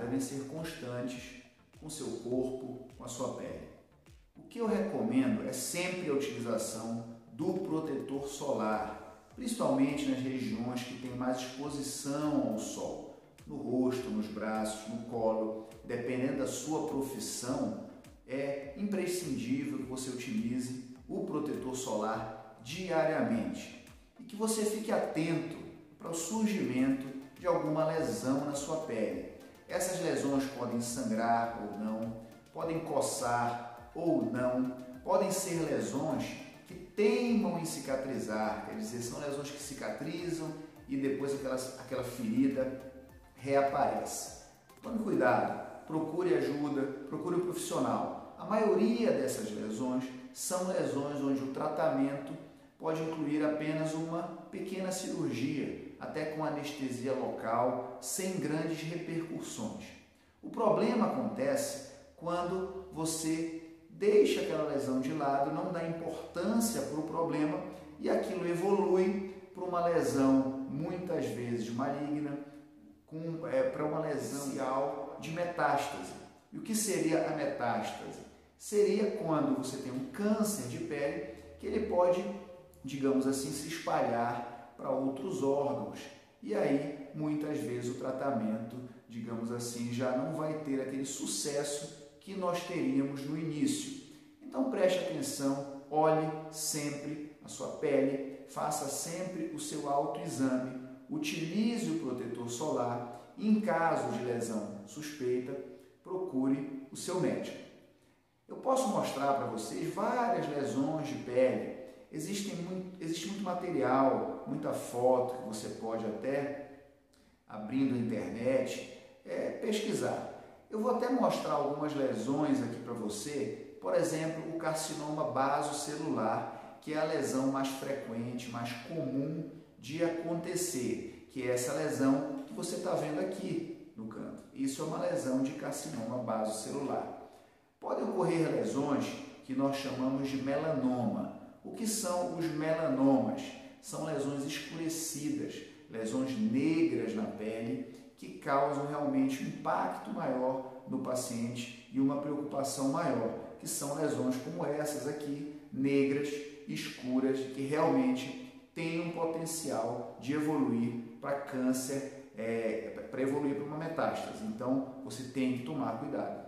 devem ser constantes com seu corpo, com a sua pele. O que eu recomendo é sempre a utilização do protetor solar, principalmente nas regiões que têm mais exposição ao sol, no rosto, nos braços, no colo, dependendo da sua profissão, é imprescindível que você utilize o protetor solar diariamente e que você fique atento para o surgimento de alguma lesão na sua pele. Essas lesões podem sangrar ou não, podem coçar ou não, podem ser lesões que teimam em cicatrizar, quer dizer, são lesões que cicatrizam e depois aquela, aquela ferida reaparece. Tome cuidado, procure ajuda, procure um profissional. A maioria dessas lesões são lesões onde o tratamento pode incluir apenas uma pequena cirurgia, até com anestesia local, sem grandes repercussões. O problema acontece quando você deixa aquela lesão de lado, não dá importância para o problema e aquilo evolui para uma lesão muitas vezes maligna, é, para uma lesão de metástase. E o que seria a metástase? Seria quando você tem um câncer de pele que ele pode, digamos assim, se espalhar para outros órgãos. E aí, muitas vezes, o tratamento, digamos assim, já não vai ter aquele sucesso que nós teríamos no início. Então preste atenção, olhe sempre a sua pele, faça sempre o seu autoexame, utilize o protetor solar e, em caso de lesão suspeita, procure o seu médico. Eu posso mostrar para vocês várias lesões de pele. Existem muito, existe muito material, muita foto que você pode até, abrindo a internet, é, pesquisar. Eu vou até mostrar algumas lesões aqui para você, por exemplo, o carcinoma basocelular, que é a lesão mais frequente, mais comum de acontecer, que é essa lesão que você está vendo aqui no canto. Isso é uma lesão de carcinoma basocelular. Podem ocorrer lesões que nós chamamos de melanoma. O que são os melanomas? São lesões escurecidas, lesões negras na pele que causam realmente um impacto maior no paciente e uma preocupação maior, que são lesões como essas aqui, negras, escuras, que realmente têm um potencial de evoluir para câncer, é, para evoluir para uma metástase. Então você tem que tomar cuidado.